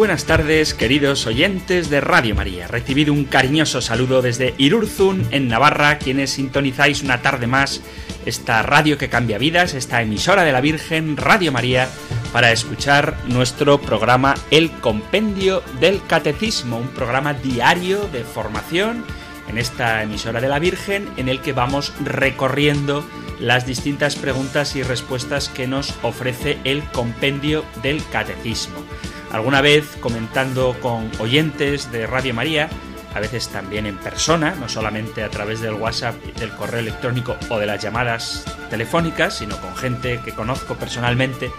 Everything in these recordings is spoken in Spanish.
Buenas tardes, queridos oyentes de Radio María. Recibido un cariñoso saludo desde Irurzun, en Navarra, quienes sintonizáis una tarde más esta radio que cambia vidas, esta emisora de la Virgen, Radio María, para escuchar nuestro programa El Compendio del Catecismo, un programa diario de formación en esta emisora de la Virgen en el que vamos recorriendo las distintas preguntas y respuestas que nos ofrece el Compendio del Catecismo alguna vez comentando con oyentes de Radio María, a veces también en persona, no solamente a través del WhatsApp, del correo electrónico o de las llamadas telefónicas, sino con gente que conozco personalmente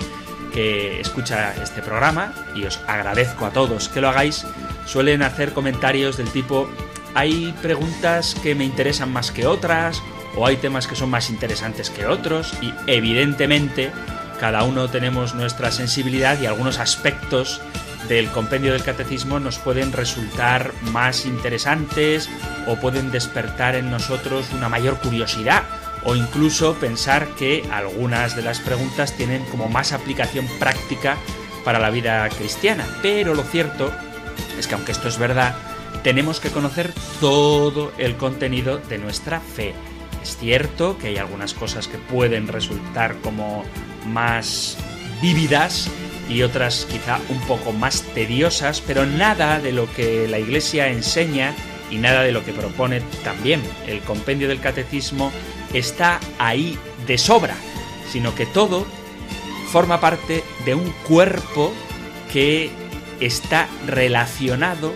que escucha este programa y os agradezco a todos que lo hagáis, suelen hacer comentarios del tipo hay preguntas que me interesan más que otras o hay temas que son más interesantes que otros y evidentemente cada uno tenemos nuestra sensibilidad y algunos aspectos del compendio del catecismo nos pueden resultar más interesantes o pueden despertar en nosotros una mayor curiosidad o incluso pensar que algunas de las preguntas tienen como más aplicación práctica para la vida cristiana. Pero lo cierto es que aunque esto es verdad, tenemos que conocer todo el contenido de nuestra fe. Es cierto que hay algunas cosas que pueden resultar como más vívidas y otras quizá un poco más tediosas, pero nada de lo que la Iglesia enseña y nada de lo que propone también. El compendio del catecismo está ahí de sobra, sino que todo forma parte de un cuerpo que está relacionado,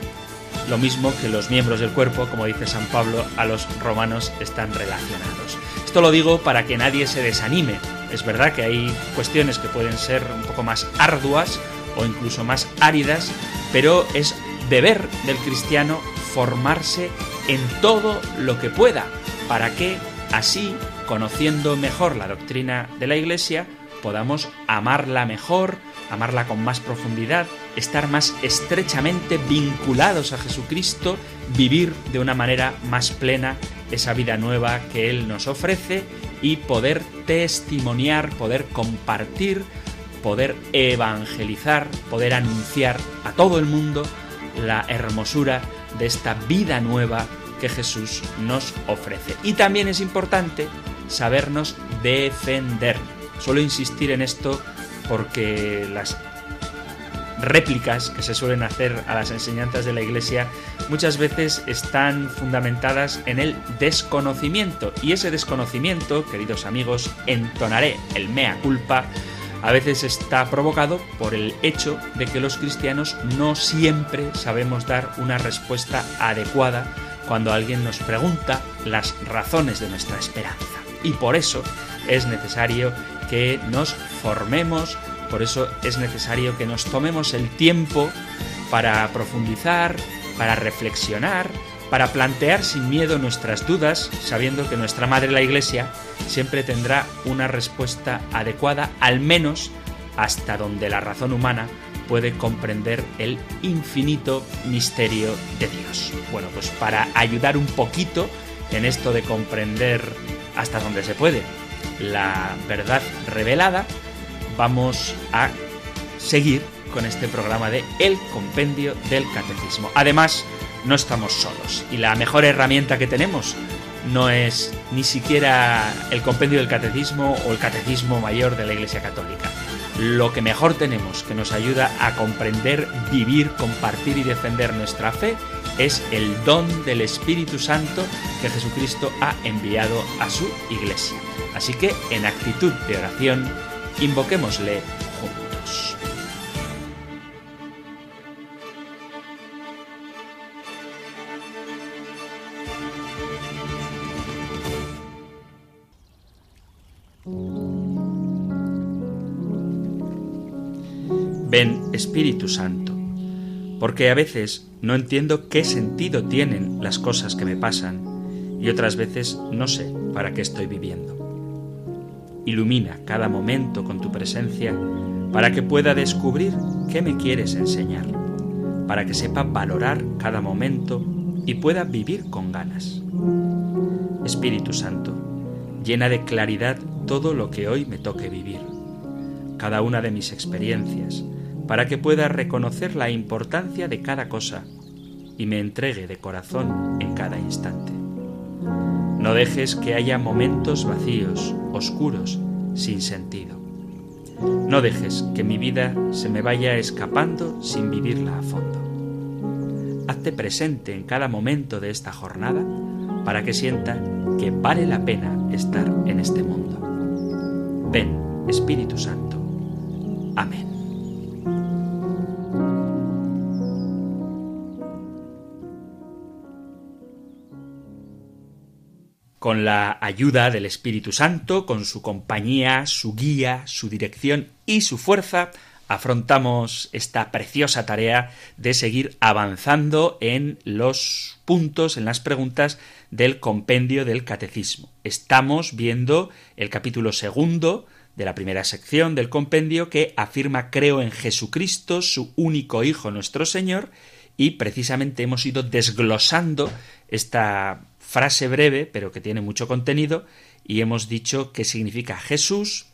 lo mismo que los miembros del cuerpo, como dice San Pablo, a los romanos están relacionados. Esto lo digo para que nadie se desanime, es verdad que hay cuestiones que pueden ser un poco más arduas o incluso más áridas, pero es deber del cristiano formarse en todo lo que pueda, para que así, conociendo mejor la doctrina de la Iglesia, podamos amarla mejor, amarla con más profundidad, estar más estrechamente vinculados a Jesucristo, vivir de una manera más plena esa vida nueva que Él nos ofrece y poder testimoniar, poder compartir, poder evangelizar, poder anunciar a todo el mundo la hermosura de esta vida nueva que Jesús nos ofrece. Y también es importante sabernos defender. Suelo insistir en esto porque las réplicas que se suelen hacer a las enseñanzas de la Iglesia muchas veces están fundamentadas en el desconocimiento. Y ese desconocimiento, queridos amigos, entonaré el mea culpa, a veces está provocado por el hecho de que los cristianos no siempre sabemos dar una respuesta adecuada cuando alguien nos pregunta las razones de nuestra esperanza. Y por eso es necesario que nos formemos, por eso es necesario que nos tomemos el tiempo para profundizar, para reflexionar, para plantear sin miedo nuestras dudas, sabiendo que nuestra Madre la Iglesia siempre tendrá una respuesta adecuada, al menos hasta donde la razón humana puede comprender el infinito misterio de Dios. Bueno, pues para ayudar un poquito en esto de comprender hasta donde se puede la verdad revelada, vamos a seguir con este programa de El Compendio del Catecismo. Además, no estamos solos y la mejor herramienta que tenemos no es ni siquiera el Compendio del Catecismo o el Catecismo Mayor de la Iglesia Católica. Lo que mejor tenemos que nos ayuda a comprender, vivir, compartir y defender nuestra fe es el don del Espíritu Santo que Jesucristo ha enviado a su Iglesia. Así que en actitud de oración, Invoquémosle juntos. Ven Espíritu Santo, porque a veces no entiendo qué sentido tienen las cosas que me pasan y otras veces no sé para qué estoy viviendo. Ilumina cada momento con tu presencia para que pueda descubrir qué me quieres enseñar, para que sepa valorar cada momento y pueda vivir con ganas. Espíritu Santo, llena de claridad todo lo que hoy me toque vivir, cada una de mis experiencias, para que pueda reconocer la importancia de cada cosa y me entregue de corazón en cada instante. No dejes que haya momentos vacíos, oscuros, sin sentido. No dejes que mi vida se me vaya escapando sin vivirla a fondo. Hazte presente en cada momento de esta jornada para que sienta que vale la pena estar en este mundo. Ven, Espíritu Santo. Amén. Con la ayuda del Espíritu Santo, con su compañía, su guía, su dirección y su fuerza, afrontamos esta preciosa tarea de seguir avanzando en los puntos, en las preguntas del compendio del catecismo. Estamos viendo el capítulo segundo de la primera sección del compendio que afirma creo en Jesucristo, su único Hijo nuestro Señor, y precisamente hemos ido desglosando esta frase breve, pero que tiene mucho contenido, y hemos dicho qué significa Jesús,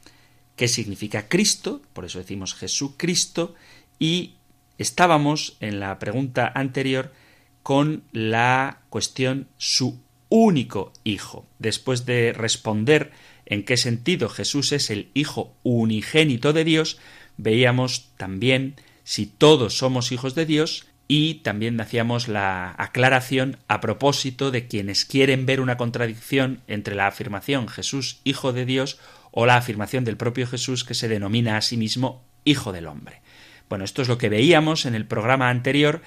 qué significa Cristo, por eso decimos Jesucristo, y estábamos en la pregunta anterior con la cuestión su único Hijo. Después de responder en qué sentido Jesús es el Hijo unigénito de Dios, veíamos también si todos somos hijos de Dios, y también hacíamos la aclaración a propósito de quienes quieren ver una contradicción entre la afirmación Jesús Hijo de Dios o la afirmación del propio Jesús que se denomina a sí mismo Hijo del Hombre. Bueno, esto es lo que veíamos en el programa anterior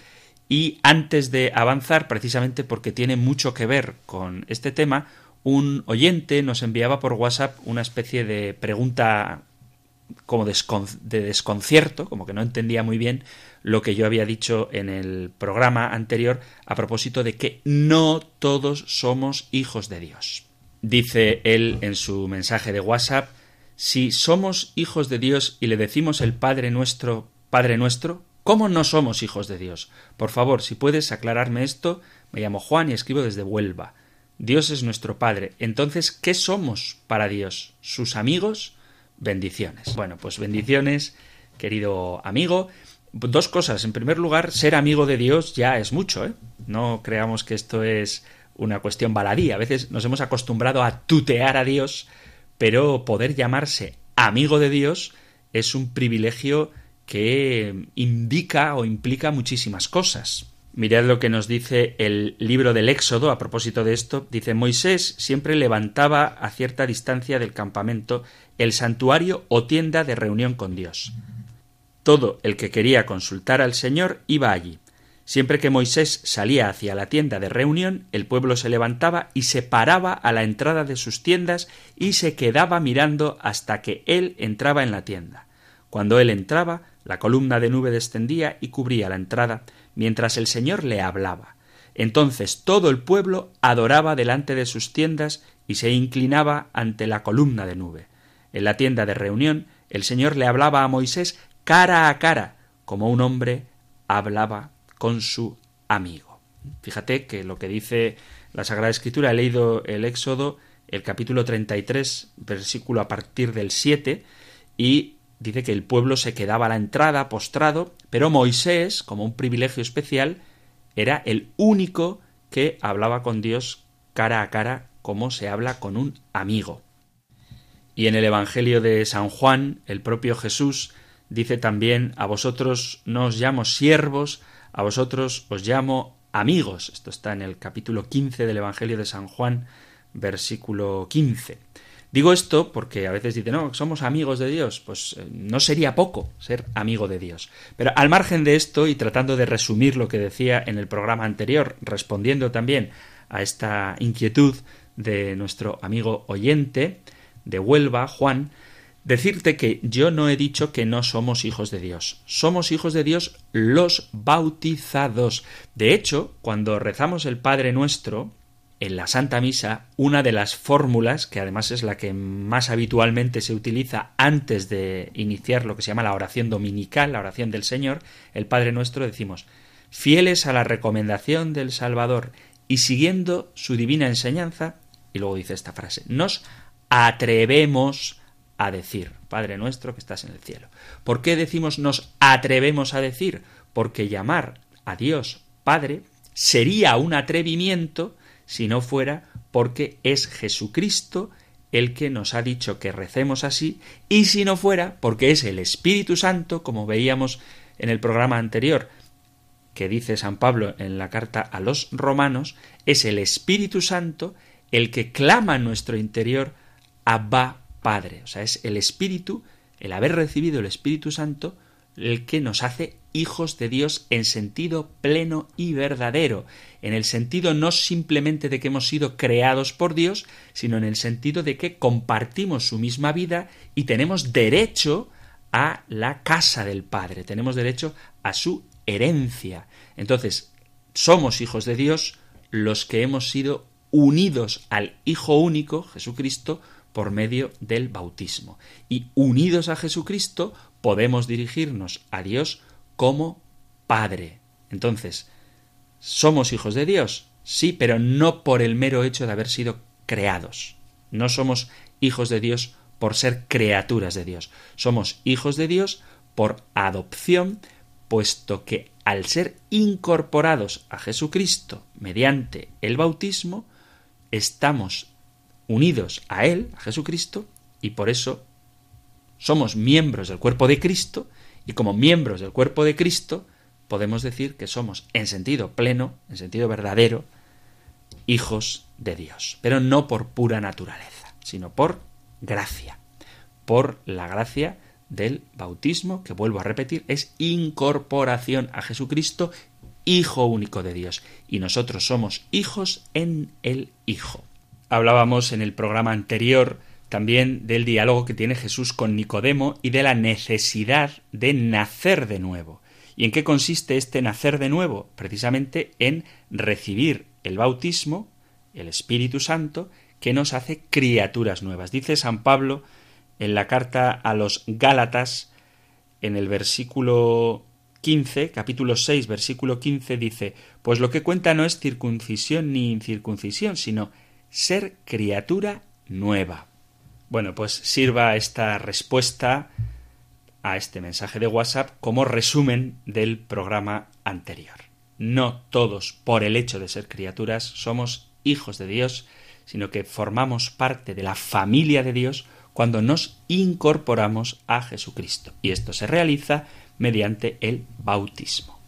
y antes de avanzar, precisamente porque tiene mucho que ver con este tema, un oyente nos enviaba por WhatsApp una especie de pregunta como de desconcierto, como que no entendía muy bien lo que yo había dicho en el programa anterior a propósito de que no todos somos hijos de Dios. Dice él en su mensaje de WhatsApp, si somos hijos de Dios y le decimos el Padre nuestro, Padre nuestro, ¿cómo no somos hijos de Dios? Por favor, si puedes aclararme esto, me llamo Juan y escribo desde Huelva. Dios es nuestro Padre. Entonces, ¿qué somos para Dios? ¿Sus amigos? Bendiciones. Bueno, pues bendiciones, querido amigo. Dos cosas. En primer lugar, ser amigo de Dios ya es mucho, ¿eh? No creamos que esto es una cuestión baladí. A veces nos hemos acostumbrado a tutear a Dios, pero poder llamarse amigo de Dios es un privilegio que indica o implica muchísimas cosas. Mirad lo que nos dice el libro del Éxodo a propósito de esto. Dice Moisés siempre levantaba a cierta distancia del campamento el santuario o tienda de reunión con Dios. Todo el que quería consultar al Señor iba allí. Siempre que Moisés salía hacia la tienda de reunión, el pueblo se levantaba y se paraba a la entrada de sus tiendas y se quedaba mirando hasta que él entraba en la tienda. Cuando él entraba, la columna de nube descendía y cubría la entrada, mientras el Señor le hablaba. Entonces todo el pueblo adoraba delante de sus tiendas y se inclinaba ante la columna de nube. En la tienda de reunión, el Señor le hablaba a Moisés cara a cara, como un hombre hablaba con su amigo. Fíjate que lo que dice la Sagrada Escritura, he leído el Éxodo, el capítulo 33, versículo a partir del 7, y dice que el pueblo se quedaba a la entrada, postrado, pero Moisés, como un privilegio especial, era el único que hablaba con Dios cara a cara, como se habla con un amigo. Y en el Evangelio de San Juan, el propio Jesús dice también a vosotros no os llamo siervos, a vosotros os llamo amigos. Esto está en el capítulo 15 del Evangelio de San Juan, versículo 15. Digo esto porque a veces dicen, no, somos amigos de Dios. Pues eh, no sería poco ser amigo de Dios. Pero al margen de esto, y tratando de resumir lo que decía en el programa anterior, respondiendo también a esta inquietud de nuestro amigo oyente de Huelva, Juan, Decirte que yo no he dicho que no somos hijos de Dios. Somos hijos de Dios los bautizados. De hecho, cuando rezamos el Padre nuestro, en la Santa Misa una de las fórmulas, que además es la que más habitualmente se utiliza antes de iniciar lo que se llama la oración dominical, la oración del Señor, el Padre Nuestro, decimos, fieles a la recomendación del Salvador y siguiendo su divina enseñanza, y luego dice esta frase, nos atrevemos a decir, Padre nuestro que estás en el cielo. ¿Por qué decimos nos atrevemos a decir? Porque llamar a Dios Padre sería un atrevimiento si no fuera porque es Jesucristo el que nos ha dicho que recemos así, y si no fuera porque es el Espíritu Santo, como veíamos en el programa anterior, que dice San Pablo en la carta a los romanos, es el Espíritu Santo el que clama en nuestro interior Abba Padre. O sea, es el Espíritu, el haber recibido el Espíritu Santo, el que nos hace hijos de Dios en sentido pleno y verdadero, en el sentido no simplemente de que hemos sido creados por Dios, sino en el sentido de que compartimos su misma vida y tenemos derecho a la casa del Padre, tenemos derecho a su herencia. Entonces, somos hijos de Dios los que hemos sido unidos al Hijo único, Jesucristo, por medio del bautismo. Y unidos a Jesucristo podemos dirigirnos a Dios como Padre. Entonces, ¿somos hijos de Dios? Sí, pero no por el mero hecho de haber sido creados. No somos hijos de Dios por ser criaturas de Dios. Somos hijos de Dios por adopción, puesto que al ser incorporados a Jesucristo mediante el bautismo, estamos unidos a Él, a Jesucristo, y por eso somos miembros del cuerpo de Cristo, y como miembros del cuerpo de Cristo, podemos decir que somos, en sentido pleno, en sentido verdadero, hijos de Dios, pero no por pura naturaleza, sino por gracia, por la gracia del bautismo, que vuelvo a repetir, es incorporación a Jesucristo, Hijo único de Dios, y nosotros somos hijos en el Hijo. Hablábamos en el programa anterior también del diálogo que tiene Jesús con Nicodemo y de la necesidad de nacer de nuevo. ¿Y en qué consiste este nacer de nuevo? Precisamente en recibir el bautismo, el Espíritu Santo, que nos hace criaturas nuevas. Dice San Pablo en la carta a los Gálatas, en el versículo 15, capítulo 6, versículo 15, dice, Pues lo que cuenta no es circuncisión ni incircuncisión, sino ser criatura nueva. Bueno, pues sirva esta respuesta a este mensaje de WhatsApp como resumen del programa anterior. No todos, por el hecho de ser criaturas, somos hijos de Dios, sino que formamos parte de la familia de Dios cuando nos incorporamos a Jesucristo. Y esto se realiza mediante el bautismo.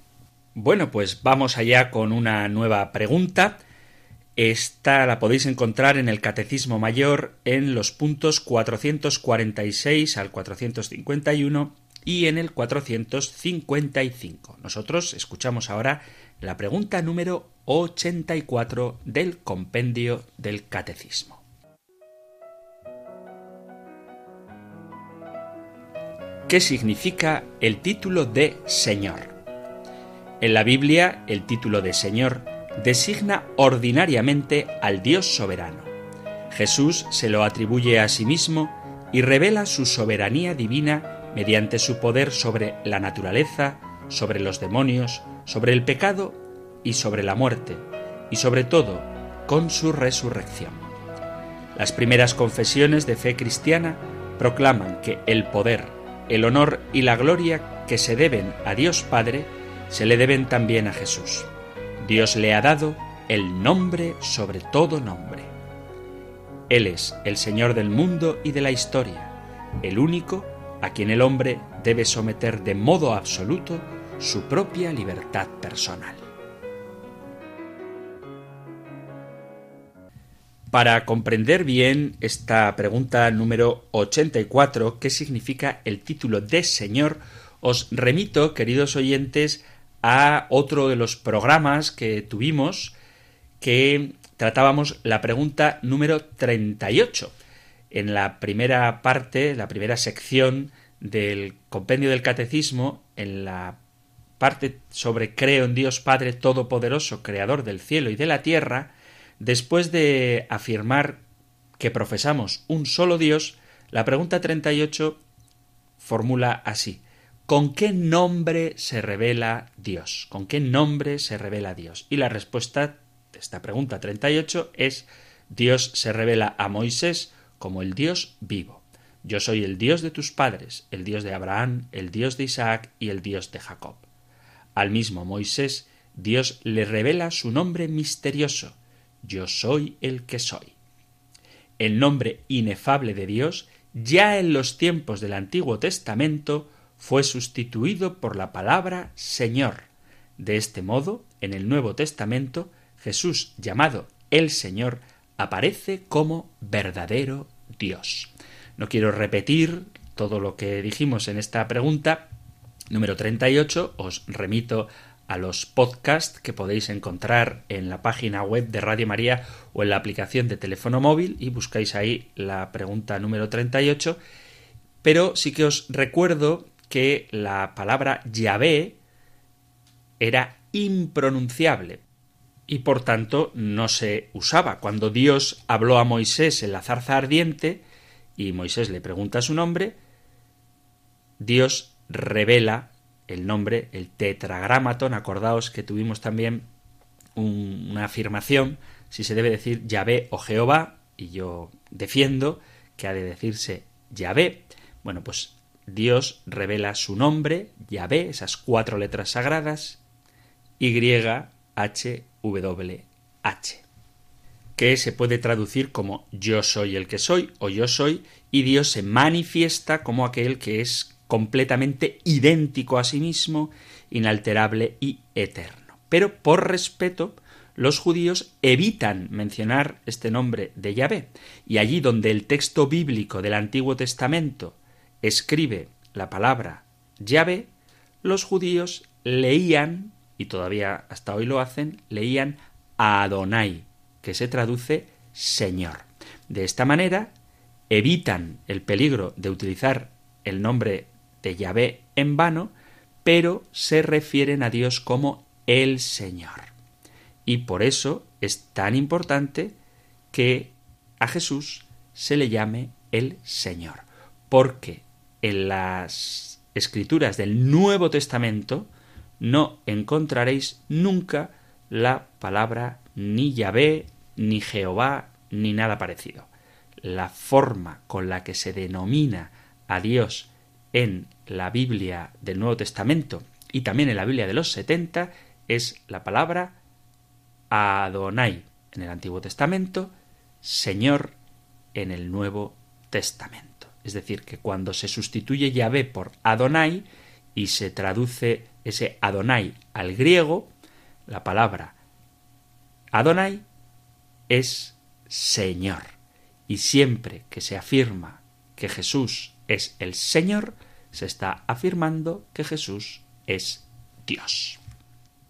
Bueno, pues vamos allá con una nueva pregunta esta la podéis encontrar en el Catecismo Mayor en los puntos 446 al 451 y en el 455. Nosotros escuchamos ahora la pregunta número 84 del compendio del Catecismo. ¿Qué significa el título de Señor? En la Biblia, el título de Señor designa ordinariamente al Dios soberano. Jesús se lo atribuye a sí mismo y revela su soberanía divina mediante su poder sobre la naturaleza, sobre los demonios, sobre el pecado y sobre la muerte, y sobre todo con su resurrección. Las primeras confesiones de fe cristiana proclaman que el poder, el honor y la gloria que se deben a Dios Padre se le deben también a Jesús. Dios le ha dado el nombre sobre todo nombre. Él es el Señor del mundo y de la historia, el único a quien el hombre debe someter de modo absoluto su propia libertad personal. Para comprender bien esta pregunta número 84, ¿qué significa el título de Señor? Os remito, queridos oyentes, a otro de los programas que tuvimos que tratábamos la pregunta número 38. En la primera parte, la primera sección del compendio del catecismo, en la parte sobre creo en Dios Padre Todopoderoso, Creador del cielo y de la tierra, Después de afirmar que profesamos un solo Dios, la pregunta 38 formula así. ¿Con qué nombre se revela Dios? ¿Con qué nombre se revela Dios? Y la respuesta de esta pregunta 38 es Dios se revela a Moisés como el Dios vivo. Yo soy el Dios de tus padres, el Dios de Abraham, el Dios de Isaac y el Dios de Jacob. Al mismo Moisés, Dios le revela su nombre misterioso, Yo soy el que soy. El nombre inefable de Dios, ya en los tiempos del Antiguo Testamento, fue sustituido por la palabra Señor. De este modo, en el Nuevo Testamento, Jesús, llamado el Señor, aparece como verdadero Dios. No quiero repetir todo lo que dijimos en esta pregunta número 38. Os remito a los podcasts que podéis encontrar en la página web de Radio María o en la aplicación de teléfono móvil y buscáis ahí la pregunta número 38. Pero sí que os recuerdo que la palabra Yahvé era impronunciable y por tanto no se usaba. Cuando Dios habló a Moisés en la zarza ardiente y Moisés le pregunta su nombre, Dios revela el nombre, el tetragramaton. Acordaos que tuvimos también una afirmación si se debe decir Yahvé o Jehová, y yo defiendo que ha de decirse Yahvé. Bueno, pues Dios revela su nombre, Yahvé, esas cuatro letras sagradas, Y, H, W, H, que se puede traducir como yo soy el que soy o yo soy, y Dios se manifiesta como aquel que es completamente idéntico a sí mismo, inalterable y eterno. Pero por respeto, los judíos evitan mencionar este nombre de Yahvé, y allí donde el texto bíblico del Antiguo Testamento escribe la palabra Yahvé, los judíos leían, y todavía hasta hoy lo hacen, leían Adonai, que se traduce Señor. De esta manera evitan el peligro de utilizar el nombre de Yahvé en vano, pero se refieren a Dios como el Señor. Y por eso es tan importante que a Jesús se le llame el Señor, porque en las escrituras del Nuevo Testamento no encontraréis nunca la palabra ni Yahvé, ni Jehová, ni nada parecido. La forma con la que se denomina a Dios en la Biblia del Nuevo Testamento y también en la Biblia de los 70 es la palabra Adonai en el Antiguo Testamento, Señor en el Nuevo Testamento. Es decir, que cuando se sustituye Yahvé por Adonai y se traduce ese Adonai al griego, la palabra Adonai es Señor. Y siempre que se afirma que Jesús es el Señor, se está afirmando que Jesús es Dios.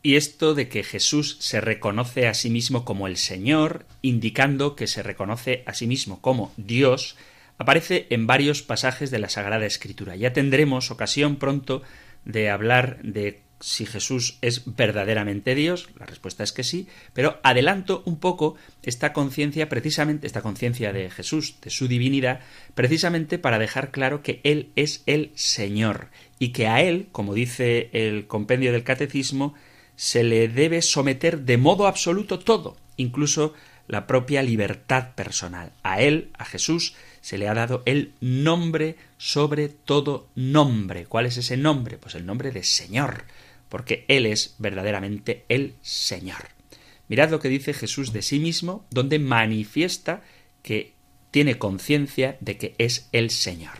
Y esto de que Jesús se reconoce a sí mismo como el Señor, indicando que se reconoce a sí mismo como Dios, aparece en varios pasajes de la Sagrada Escritura. Ya tendremos ocasión pronto de hablar de si Jesús es verdaderamente Dios, la respuesta es que sí, pero adelanto un poco esta conciencia precisamente, esta conciencia de Jesús, de su divinidad, precisamente para dejar claro que Él es el Señor y que a Él, como dice el compendio del Catecismo, se le debe someter de modo absoluto todo, incluso la propia libertad personal. A Él, a Jesús, se le ha dado el nombre sobre todo nombre. ¿Cuál es ese nombre? Pues el nombre de Señor porque Él es verdaderamente el Señor. Mirad lo que dice Jesús de sí mismo, donde manifiesta que tiene conciencia de que es el Señor.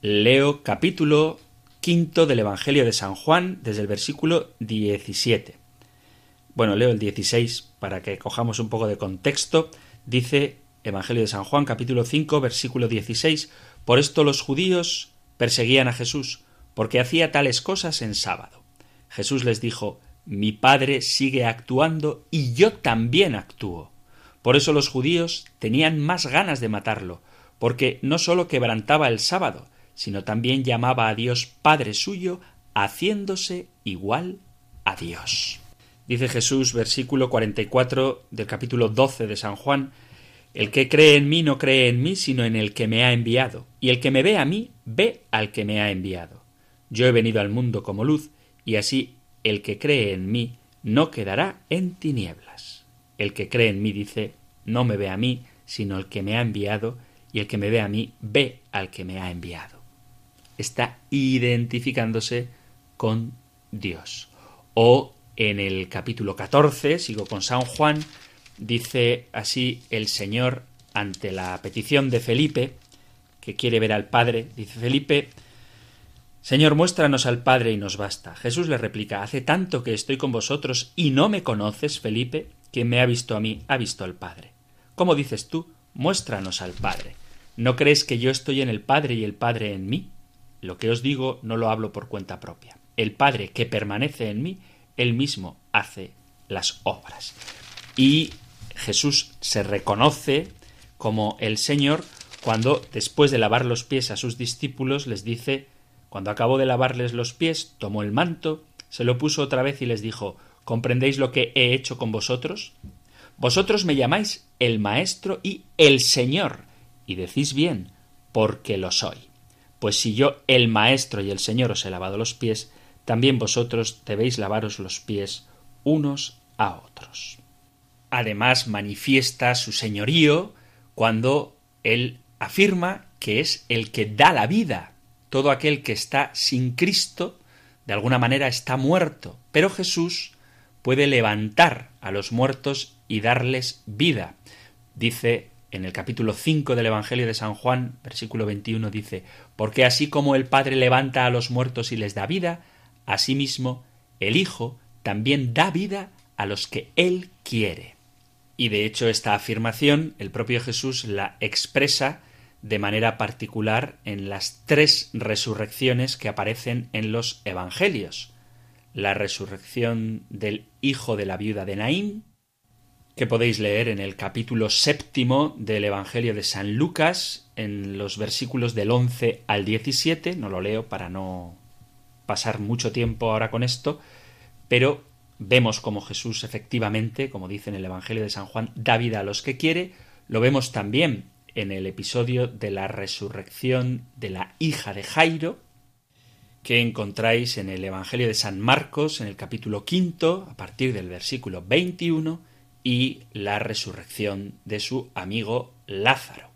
Leo capítulo quinto del Evangelio de San Juan desde el versículo 17. Bueno, leo el 16 para que cojamos un poco de contexto. Dice Evangelio de San Juan capítulo 5 versículo 16, Por esto los judíos perseguían a Jesús, porque hacía tales cosas en sábado. Jesús les dijo Mi Padre sigue actuando y yo también actúo. Por eso los judíos tenían más ganas de matarlo, porque no sólo quebrantaba el sábado, sino también llamaba a Dios Padre suyo, haciéndose igual a Dios. Dice Jesús, versículo 44 del capítulo 12 de San Juan, el que cree en mí no cree en mí, sino en el que me ha enviado, y el que me ve a mí, ve al que me ha enviado. Yo he venido al mundo como luz, y así el que cree en mí no quedará en tinieblas. El que cree en mí dice, no me ve a mí, sino el que me ha enviado, y el que me ve a mí, ve al que me ha enviado. Está identificándose con Dios. O en el capítulo 14, sigo con San Juan, Dice así el Señor ante la petición de Felipe, que quiere ver al Padre. Dice Felipe, Señor, muéstranos al Padre y nos basta. Jesús le replica, Hace tanto que estoy con vosotros y no me conoces, Felipe, quien me ha visto a mí ha visto al Padre. ¿Cómo dices tú? Muéstranos al Padre. ¿No crees que yo estoy en el Padre y el Padre en mí? Lo que os digo no lo hablo por cuenta propia. El Padre que permanece en mí, él mismo hace las obras. Y Jesús se reconoce como el Señor cuando, después de lavar los pies a sus discípulos, les dice, cuando acabó de lavarles los pies, tomó el manto, se lo puso otra vez y les dijo, ¿comprendéis lo que he hecho con vosotros? Vosotros me llamáis el Maestro y el Señor, y decís bien, porque lo soy. Pues si yo, el Maestro y el Señor, os he lavado los pies, también vosotros debéis lavaros los pies unos a otros. Además manifiesta su señorío cuando él afirma que es el que da la vida. Todo aquel que está sin Cristo, de alguna manera está muerto, pero Jesús puede levantar a los muertos y darles vida. Dice en el capítulo 5 del Evangelio de San Juan, versículo 21, dice, porque así como el Padre levanta a los muertos y les da vida, asimismo el Hijo también da vida a los que Él quiere. Y de hecho esta afirmación el propio Jesús la expresa de manera particular en las tres resurrecciones que aparecen en los Evangelios. La resurrección del hijo de la viuda de Naín, que podéis leer en el capítulo séptimo del Evangelio de San Lucas, en los versículos del 11 al 17, no lo leo para no pasar mucho tiempo ahora con esto, pero Vemos como Jesús efectivamente, como dice en el Evangelio de San Juan, da vida a los que quiere. Lo vemos también en el episodio de la resurrección de la hija de Jairo, que encontráis en el Evangelio de San Marcos, en el capítulo quinto, a partir del versículo 21, y la resurrección de su amigo Lázaro,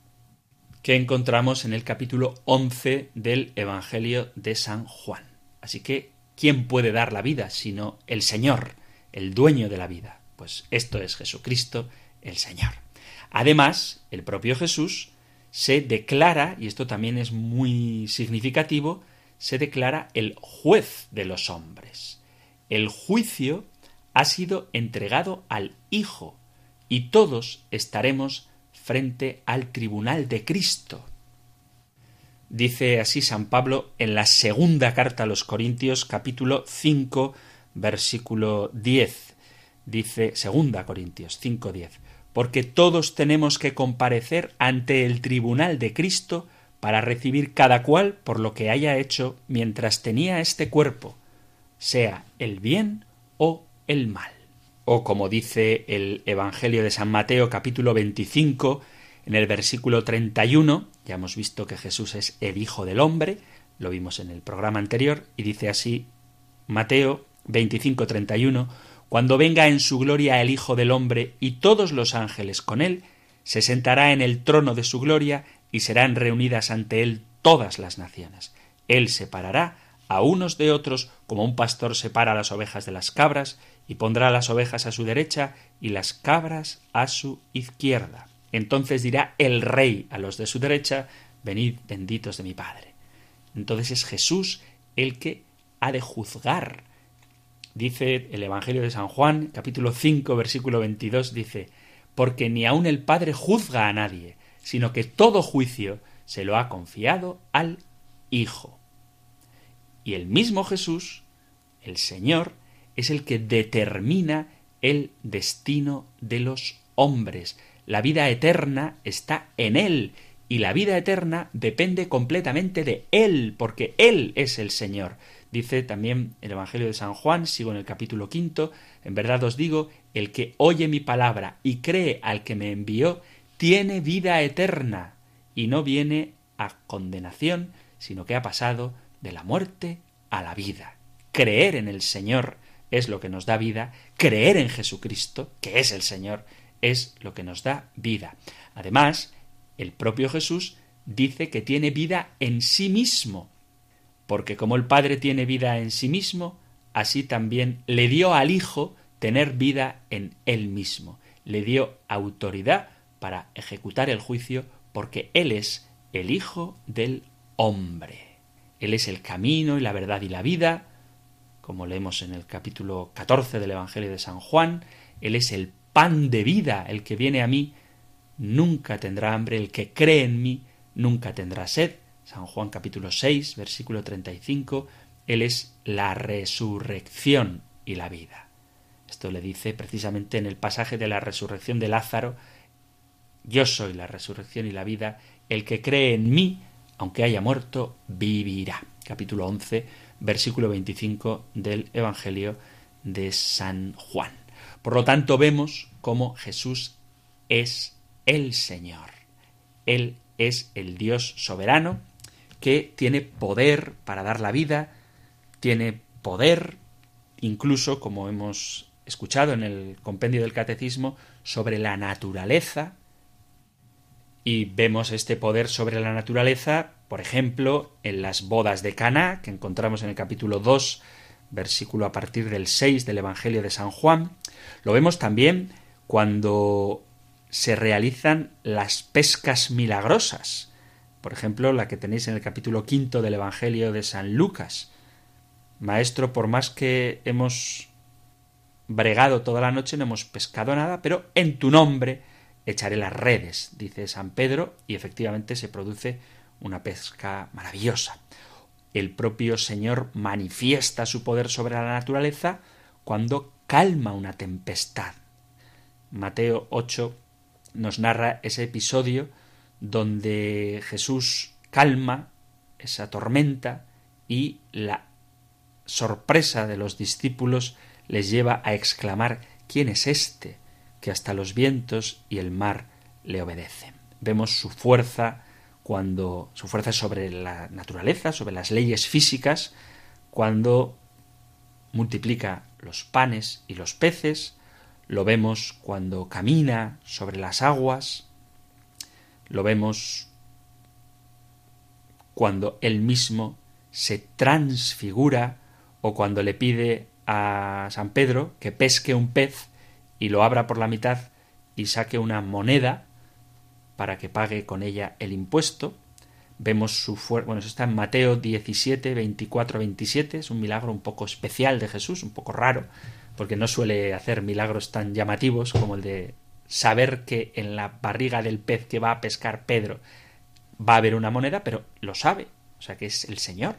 que encontramos en el capítulo 11 del Evangelio de San Juan. Así que ¿quién puede dar la vida sino el Señor, el dueño de la vida? Pues esto es Jesucristo, el Señor. Además, el propio Jesús se declara, y esto también es muy significativo, se declara el juez de los hombres. El juicio ha sido entregado al Hijo, y todos estaremos frente al tribunal de Cristo. Dice así San Pablo en la segunda carta a los Corintios capítulo 5 versículo 10. Dice segunda Corintios 5 10. Porque todos tenemos que comparecer ante el tribunal de Cristo para recibir cada cual por lo que haya hecho mientras tenía este cuerpo, sea el bien o el mal. O como dice el Evangelio de San Mateo capítulo 25 en el versículo 31, ya hemos visto que Jesús es el Hijo del Hombre, lo vimos en el programa anterior, y dice así Mateo 25-31, Cuando venga en su gloria el Hijo del Hombre y todos los ángeles con él, se sentará en el trono de su gloria y serán reunidas ante él todas las naciones. Él separará a unos de otros como un pastor separa las ovejas de las cabras, y pondrá las ovejas a su derecha y las cabras a su izquierda. Entonces dirá el rey a los de su derecha, venid benditos de mi Padre. Entonces es Jesús el que ha de juzgar. Dice el Evangelio de San Juan, capítulo 5, versículo 22, dice, porque ni aun el Padre juzga a nadie, sino que todo juicio se lo ha confiado al Hijo. Y el mismo Jesús, el Señor, es el que determina el destino de los hombres, la vida eterna está en Él y la vida eterna depende completamente de Él, porque Él es el Señor. Dice también el Evangelio de San Juan, sigo en el capítulo quinto, en verdad os digo, el que oye mi palabra y cree al que me envió, tiene vida eterna y no viene a condenación, sino que ha pasado de la muerte a la vida. Creer en el Señor es lo que nos da vida, creer en Jesucristo, que es el Señor, es lo que nos da vida. Además, el propio Jesús dice que tiene vida en sí mismo, porque como el Padre tiene vida en sí mismo, así también le dio al Hijo tener vida en él mismo, le dio autoridad para ejecutar el juicio, porque Él es el Hijo del hombre. Él es el camino y la verdad y la vida, como leemos en el capítulo 14 del Evangelio de San Juan, Él es el pan de vida, el que viene a mí, nunca tendrá hambre, el que cree en mí, nunca tendrá sed. San Juan capítulo 6, versículo 35, Él es la resurrección y la vida. Esto le dice precisamente en el pasaje de la resurrección de Lázaro, Yo soy la resurrección y la vida, el que cree en mí, aunque haya muerto, vivirá. Capítulo 11, versículo 25 del Evangelio de San Juan. Por lo tanto, vemos cómo Jesús es el Señor. Él es el Dios soberano que tiene poder para dar la vida, tiene poder, incluso, como hemos escuchado en el compendio del catecismo, sobre la naturaleza, y vemos este poder sobre la naturaleza, por ejemplo, en las bodas de Cana, que encontramos en el capítulo 2, versículo a partir del 6 del Evangelio de San Juan. Lo vemos también cuando se realizan las pescas milagrosas. Por ejemplo, la que tenéis en el capítulo quinto del Evangelio de San Lucas. Maestro, por más que hemos bregado toda la noche, no hemos pescado nada, pero en tu nombre echaré las redes, dice San Pedro, y efectivamente se produce una pesca maravillosa. El propio Señor manifiesta su poder sobre la naturaleza cuando calma una tempestad. Mateo 8 nos narra ese episodio donde Jesús calma esa tormenta y la sorpresa de los discípulos les lleva a exclamar ¿quién es este? que hasta los vientos y el mar le obedecen. Vemos su fuerza cuando su fuerza sobre la naturaleza, sobre las leyes físicas, cuando multiplica los panes y los peces, lo vemos cuando camina sobre las aguas, lo vemos cuando él mismo se transfigura o cuando le pide a San Pedro que pesque un pez y lo abra por la mitad y saque una moneda para que pague con ella el impuesto. Vemos su fuerza. Bueno, eso está en Mateo 17, 24, 27. Es un milagro un poco especial de Jesús, un poco raro, porque no suele hacer milagros tan llamativos como el de saber que en la barriga del pez que va a pescar Pedro va a haber una moneda, pero lo sabe, o sea que es el Señor.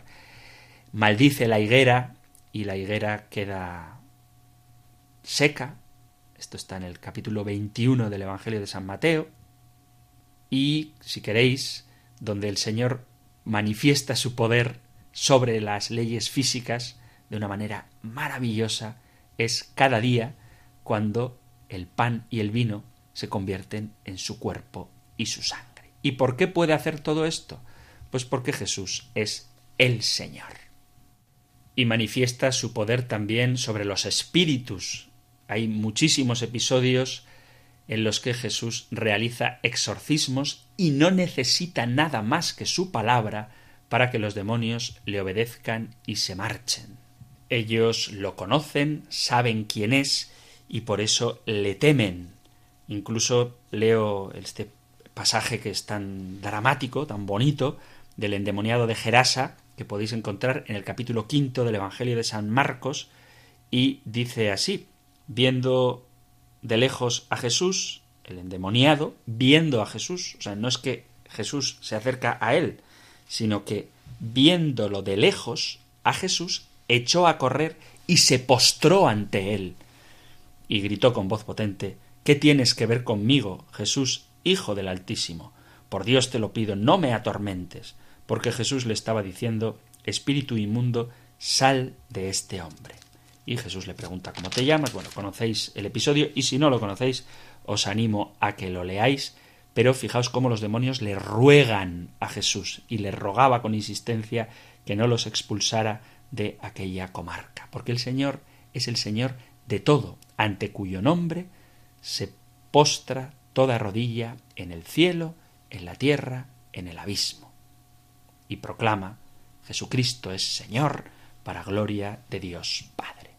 Maldice la higuera y la higuera queda seca, esto está en el capítulo 21 del Evangelio de San Mateo. Y, si queréis, donde el Señor manifiesta su poder sobre las leyes físicas de una manera maravillosa, es cada día cuando el pan y el vino se convierten en su cuerpo y su sangre. ¿Y por qué puede hacer todo esto? Pues porque Jesús es el Señor. Y manifiesta su poder también sobre los espíritus hay muchísimos episodios en los que Jesús realiza exorcismos y no necesita nada más que su palabra para que los demonios le obedezcan y se marchen. Ellos lo conocen, saben quién es y por eso le temen. Incluso leo este pasaje que es tan dramático, tan bonito, del endemoniado de Gerasa, que podéis encontrar en el capítulo quinto del Evangelio de San Marcos, y dice así viendo de lejos a Jesús, el endemoniado, viendo a Jesús, o sea, no es que Jesús se acerca a él, sino que viéndolo de lejos a Jesús, echó a correr y se postró ante él. Y gritó con voz potente ¿Qué tienes que ver conmigo, Jesús, Hijo del Altísimo? Por Dios te lo pido, no me atormentes, porque Jesús le estaba diciendo Espíritu inmundo, sal de este hombre. Y Jesús le pregunta ¿cómo te llamas? Bueno, conocéis el episodio y si no lo conocéis, os animo a que lo leáis. Pero fijaos cómo los demonios le ruegan a Jesús y le rogaba con insistencia que no los expulsara de aquella comarca, porque el Señor es el Señor de todo, ante cuyo nombre se postra toda rodilla en el cielo, en la tierra, en el abismo. Y proclama Jesucristo es Señor para gloria de Dios Padre.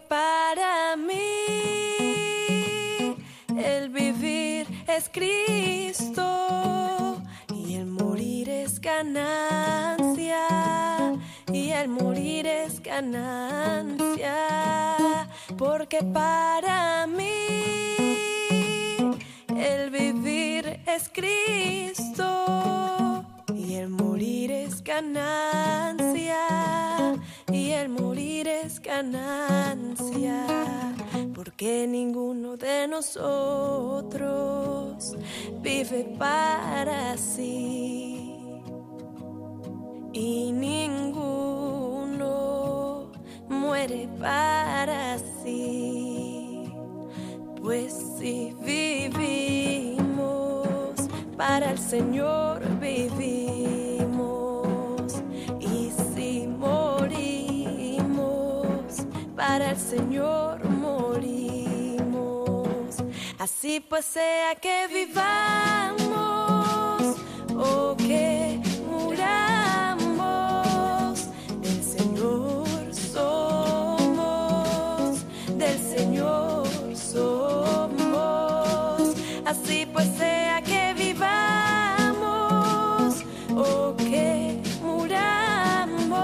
Para mí es Cristo y el morir es ganancia y el morir es ganancia porque para porque ninguno de nosotros vive para sí. Y ninguno muere para sí, pues si vivimos para el Señor vivimos. Y si morimos para el Señor Así pues sea que vivamos o que muramos, del Señor somos, del Señor somos. Así pues sea que vivamos o que muramos,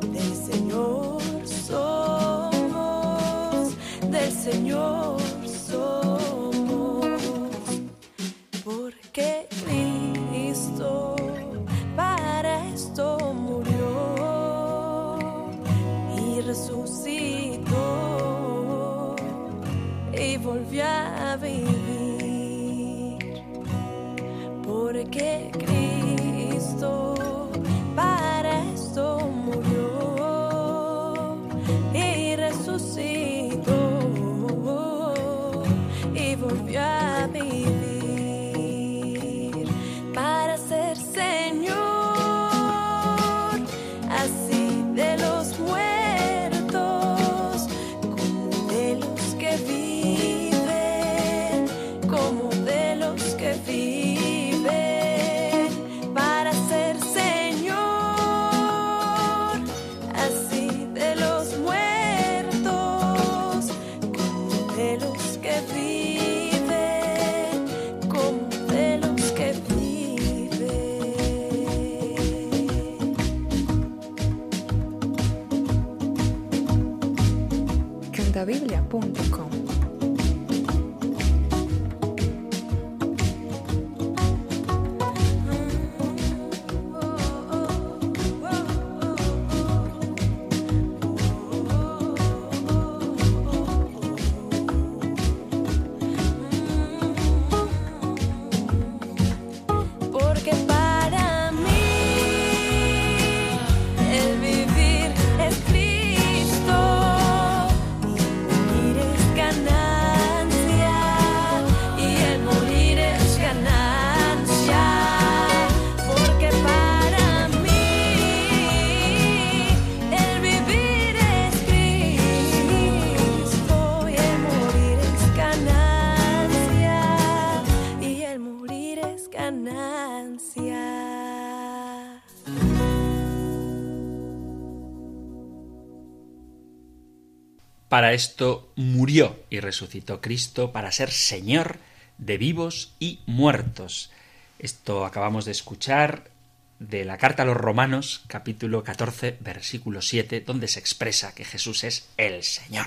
del Señor somos, del Señor volvió a vivir, punto. ganancia. Para esto murió y resucitó Cristo para ser Señor de vivos y muertos. Esto acabamos de escuchar de la carta a los Romanos capítulo 14 versículo 7 donde se expresa que Jesús es el Señor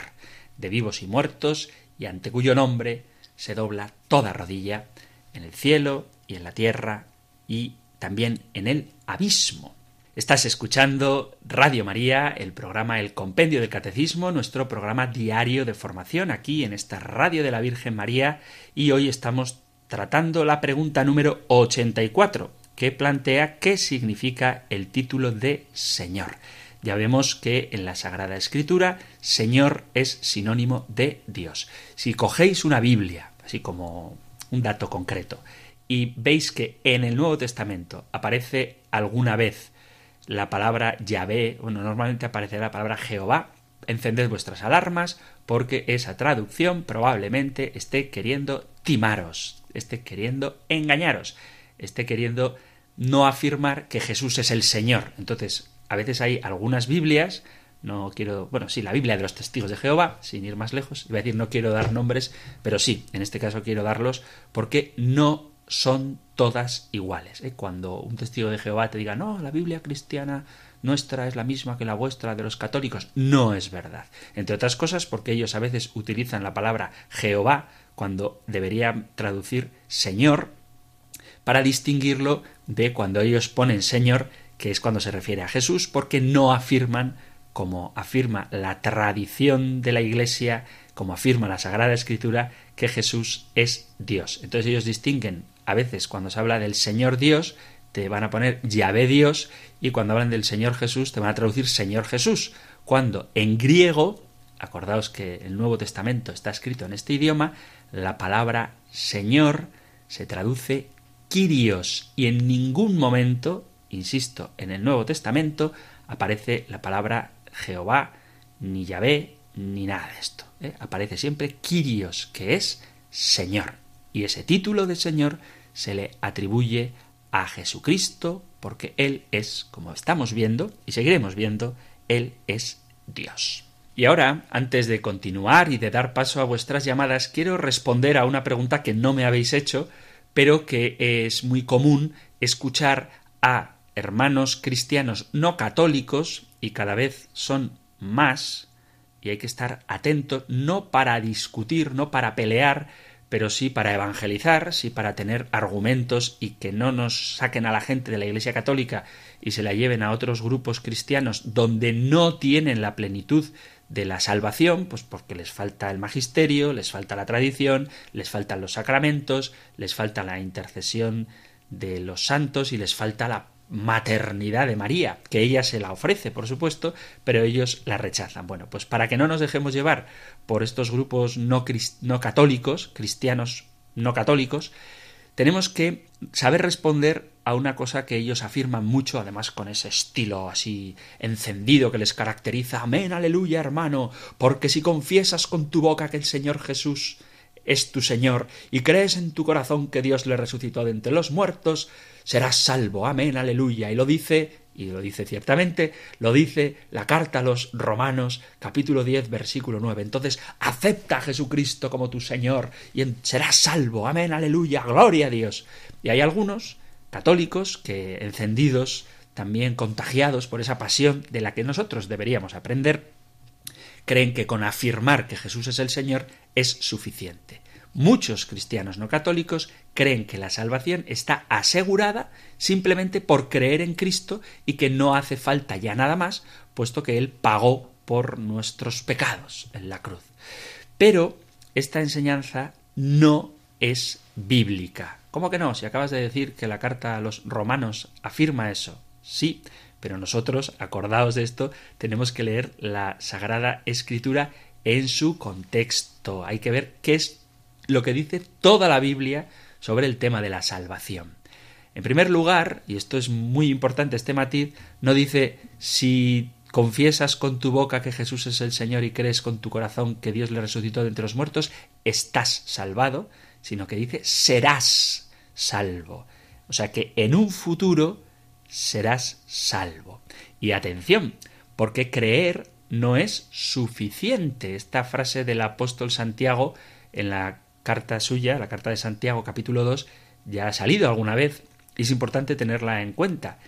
de vivos y muertos y ante cuyo nombre se dobla toda rodilla en el cielo, y en la tierra y también en el abismo. Estás escuchando Radio María, el programa El Compendio del Catecismo, nuestro programa diario de formación aquí en esta Radio de la Virgen María y hoy estamos tratando la pregunta número 84 que plantea qué significa el título de Señor. Ya vemos que en la Sagrada Escritura Señor es sinónimo de Dios. Si cogéis una Biblia, así como un dato concreto, y veis que en el Nuevo Testamento aparece alguna vez la palabra Yahvé, bueno, normalmente aparece la palabra Jehová, encended vuestras alarmas porque esa traducción probablemente esté queriendo timaros, esté queriendo engañaros, esté queriendo no afirmar que Jesús es el Señor. Entonces, a veces hay algunas Biblias, no quiero, bueno, sí, la Biblia de los testigos de Jehová, sin ir más lejos, iba a decir no quiero dar nombres, pero sí, en este caso quiero darlos porque no son todas iguales. ¿eh? Cuando un testigo de Jehová te diga, no, la Biblia cristiana nuestra es la misma que la vuestra de los católicos, no es verdad. Entre otras cosas porque ellos a veces utilizan la palabra Jehová cuando deberían traducir Señor para distinguirlo de cuando ellos ponen Señor, que es cuando se refiere a Jesús, porque no afirman, como afirma la tradición de la Iglesia, como afirma la Sagrada Escritura, que Jesús es Dios. Entonces ellos distinguen a veces cuando se habla del Señor Dios, te van a poner Yahvé Dios, y cuando hablan del Señor Jesús, te van a traducir Señor Jesús. Cuando en griego, acordaos que el Nuevo Testamento está escrito en este idioma, la palabra Señor se traduce Kyrios, y en ningún momento, insisto, en el Nuevo Testamento aparece la palabra Jehová, ni Yahvé, ni nada de esto. ¿eh? Aparece siempre Kyrios, que es Señor y ese título de Señor se le atribuye a Jesucristo porque Él es, como estamos viendo y seguiremos viendo, Él es Dios. Y ahora, antes de continuar y de dar paso a vuestras llamadas, quiero responder a una pregunta que no me habéis hecho, pero que es muy común escuchar a hermanos cristianos no católicos, y cada vez son más, y hay que estar atentos, no para discutir, no para pelear, pero sí para evangelizar, sí para tener argumentos y que no nos saquen a la gente de la Iglesia Católica y se la lleven a otros grupos cristianos donde no tienen la plenitud de la salvación, pues porque les falta el magisterio, les falta la tradición, les faltan los sacramentos, les falta la intercesión de los santos y les falta la maternidad de María, que ella se la ofrece, por supuesto, pero ellos la rechazan. Bueno, pues para que no nos dejemos llevar por estos grupos no, no católicos, cristianos no católicos, tenemos que saber responder a una cosa que ellos afirman mucho, además con ese estilo así encendido que les caracteriza. Amén, aleluya, hermano, porque si confiesas con tu boca que el Señor Jesús es tu Señor y crees en tu corazón que Dios le resucitó de entre los muertos, serás salvo. Amén, aleluya. Y lo dice, y lo dice ciertamente, lo dice la carta a los Romanos, capítulo 10, versículo 9. Entonces, acepta a Jesucristo como tu Señor y serás salvo. Amén, aleluya, gloria a Dios. Y hay algunos católicos que, encendidos, también contagiados por esa pasión de la que nosotros deberíamos aprender, creen que con afirmar que Jesús es el Señor es suficiente. Muchos cristianos no católicos creen que la salvación está asegurada simplemente por creer en Cristo y que no hace falta ya nada más, puesto que Él pagó por nuestros pecados en la cruz. Pero esta enseñanza no es bíblica. ¿Cómo que no? Si acabas de decir que la carta a los romanos afirma eso. Sí, pero nosotros, acordaos de esto, tenemos que leer la Sagrada Escritura en su contexto. Hay que ver qué es lo que dice toda la Biblia sobre el tema de la salvación. En primer lugar, y esto es muy importante este matiz, no dice si confiesas con tu boca que Jesús es el Señor y crees con tu corazón que Dios le resucitó de entre los muertos, estás salvado, sino que dice serás salvo. O sea que en un futuro serás salvo. Y atención, porque creer no es suficiente. Esta frase del apóstol Santiago en la carta suya, la carta de Santiago capítulo 2, ya ha salido alguna vez y es importante tenerla en cuenta.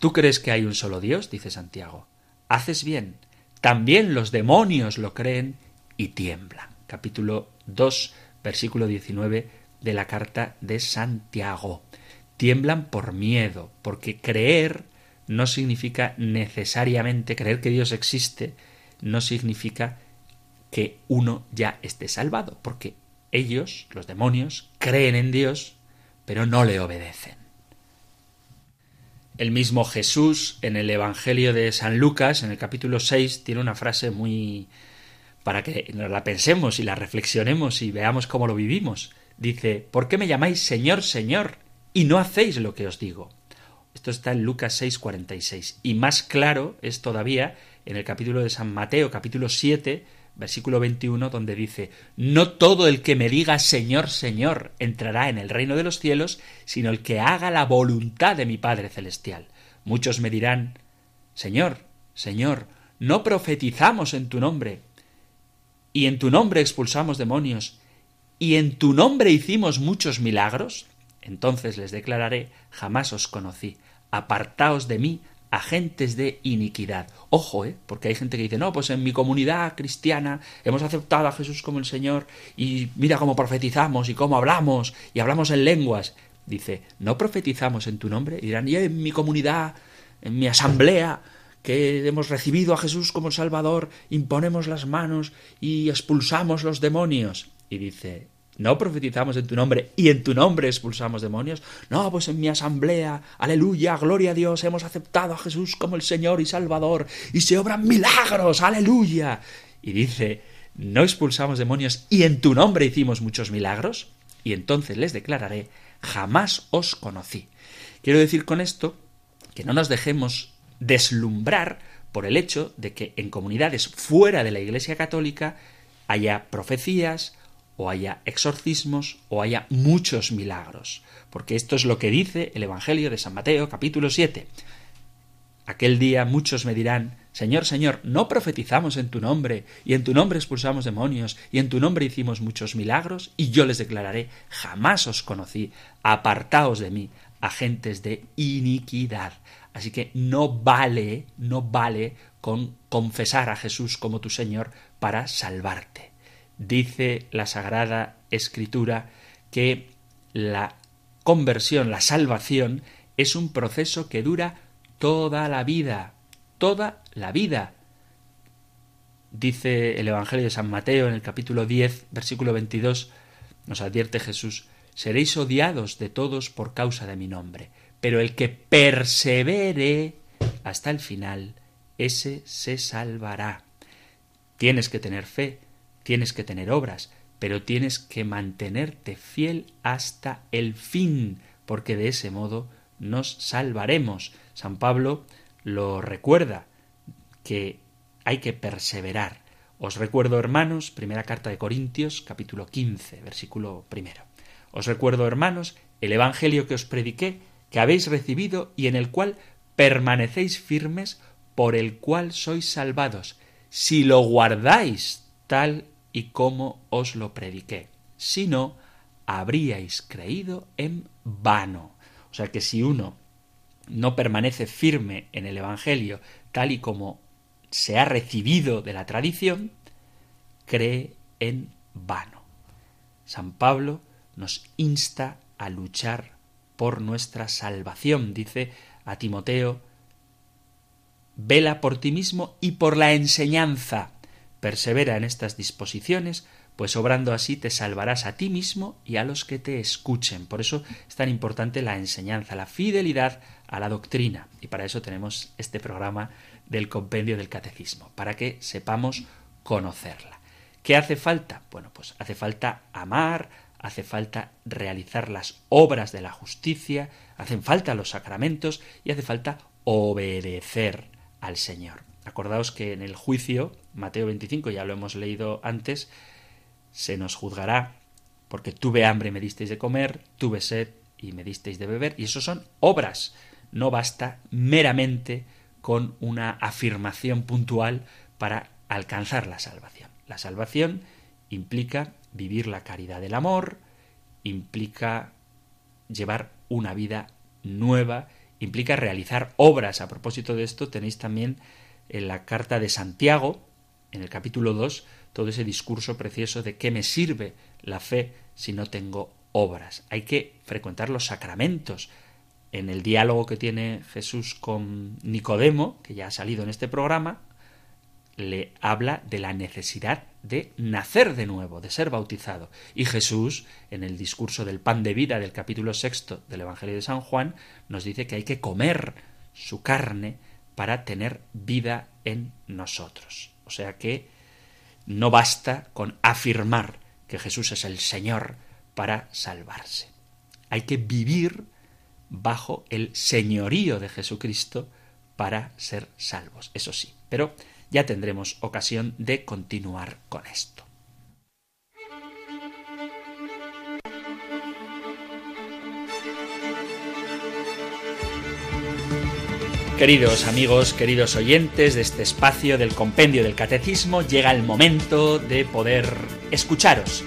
¿Tú crees que hay un solo Dios? dice Santiago. Haces bien. También los demonios lo creen y tiemblan. Capítulo 2, versículo 19 de la carta de Santiago. Tiemblan por miedo, porque creer no significa necesariamente creer que Dios existe, no significa que uno ya esté salvado, porque ellos, los demonios, creen en Dios, pero no le obedecen. El mismo Jesús en el Evangelio de San Lucas, en el capítulo 6, tiene una frase muy para que la pensemos y la reflexionemos y veamos cómo lo vivimos. Dice, ¿por qué me llamáis Señor, Señor, y no hacéis lo que os digo? Esto está en Lucas 6:46. Y más claro es todavía en el capítulo de San Mateo, capítulo 7, versículo 21, donde dice, No todo el que me diga Señor, Señor entrará en el reino de los cielos, sino el que haga la voluntad de mi Padre Celestial. Muchos me dirán, Señor, Señor, no profetizamos en tu nombre, y en tu nombre expulsamos demonios, y en tu nombre hicimos muchos milagros. Entonces les declararé, jamás os conocí, apartaos de mí, agentes de iniquidad. Ojo, ¿eh? porque hay gente que dice, no, pues en mi comunidad cristiana hemos aceptado a Jesús como el Señor y mira cómo profetizamos y cómo hablamos y hablamos en lenguas. Dice, ¿no profetizamos en tu nombre? Y dirán, y en mi comunidad, en mi asamblea, que hemos recibido a Jesús como Salvador, imponemos las manos y expulsamos los demonios. Y dice, ¿No profetizamos en tu nombre y en tu nombre expulsamos demonios? No, pues en mi asamblea, aleluya, gloria a Dios, hemos aceptado a Jesús como el Señor y Salvador y se obran milagros, aleluya. Y dice, ¿no expulsamos demonios y en tu nombre hicimos muchos milagros? Y entonces les declararé, jamás os conocí. Quiero decir con esto que no nos dejemos deslumbrar por el hecho de que en comunidades fuera de la Iglesia Católica haya profecías, o haya exorcismos o haya muchos milagros, porque esto es lo que dice el Evangelio de San Mateo capítulo 7. Aquel día muchos me dirán, Señor, Señor, ¿no profetizamos en tu nombre, y en tu nombre expulsamos demonios, y en tu nombre hicimos muchos milagros? Y yo les declararé, jamás os conocí, apartaos de mí, agentes de iniquidad. Así que no vale, no vale con confesar a Jesús como tu Señor para salvarte. Dice la Sagrada Escritura que la conversión, la salvación, es un proceso que dura toda la vida, toda la vida. Dice el Evangelio de San Mateo en el capítulo 10, versículo 22, nos advierte Jesús, seréis odiados de todos por causa de mi nombre, pero el que persevere hasta el final, ese se salvará. Tienes que tener fe, tienes que tener obras, pero tienes que mantenerte fiel hasta el fin, porque de ese modo nos salvaremos. San Pablo lo recuerda, que hay que perseverar. Os recuerdo, hermanos, primera carta de Corintios, capítulo 15, versículo primero. Os recuerdo, hermanos, el Evangelio que os prediqué, que habéis recibido y en el cual permanecéis firmes, por el cual sois salvados, si lo guardáis tal y cómo os lo prediqué. Si no, habríais creído en vano. O sea que si uno no permanece firme en el Evangelio tal y como se ha recibido de la tradición, cree en vano. San Pablo nos insta a luchar por nuestra salvación. Dice a Timoteo, vela por ti mismo y por la enseñanza Persevera en estas disposiciones, pues obrando así te salvarás a ti mismo y a los que te escuchen. Por eso es tan importante la enseñanza, la fidelidad a la doctrina. Y para eso tenemos este programa del compendio del catecismo, para que sepamos conocerla. ¿Qué hace falta? Bueno, pues hace falta amar, hace falta realizar las obras de la justicia, hacen falta los sacramentos y hace falta obedecer al Señor. Acordaos que en el juicio, Mateo 25, ya lo hemos leído antes, se nos juzgará porque tuve hambre y me disteis de comer, tuve sed y me disteis de beber, y eso son obras. No basta meramente con una afirmación puntual, para alcanzar la salvación. La salvación implica vivir la caridad del amor, implica llevar una vida nueva, implica realizar obras. A propósito de esto, tenéis también en la carta de Santiago, en el capítulo 2, todo ese discurso precioso de qué me sirve la fe si no tengo obras. Hay que frecuentar los sacramentos. En el diálogo que tiene Jesús con Nicodemo, que ya ha salido en este programa, le habla de la necesidad de nacer de nuevo, de ser bautizado. Y Jesús, en el discurso del pan de vida del capítulo sexto del Evangelio de San Juan, nos dice que hay que comer su carne para tener vida en nosotros. O sea que no basta con afirmar que Jesús es el Señor para salvarse. Hay que vivir bajo el señorío de Jesucristo para ser salvos, eso sí. Pero ya tendremos ocasión de continuar con esto. Queridos amigos, queridos oyentes de este espacio del compendio del catecismo, llega el momento de poder escucharos,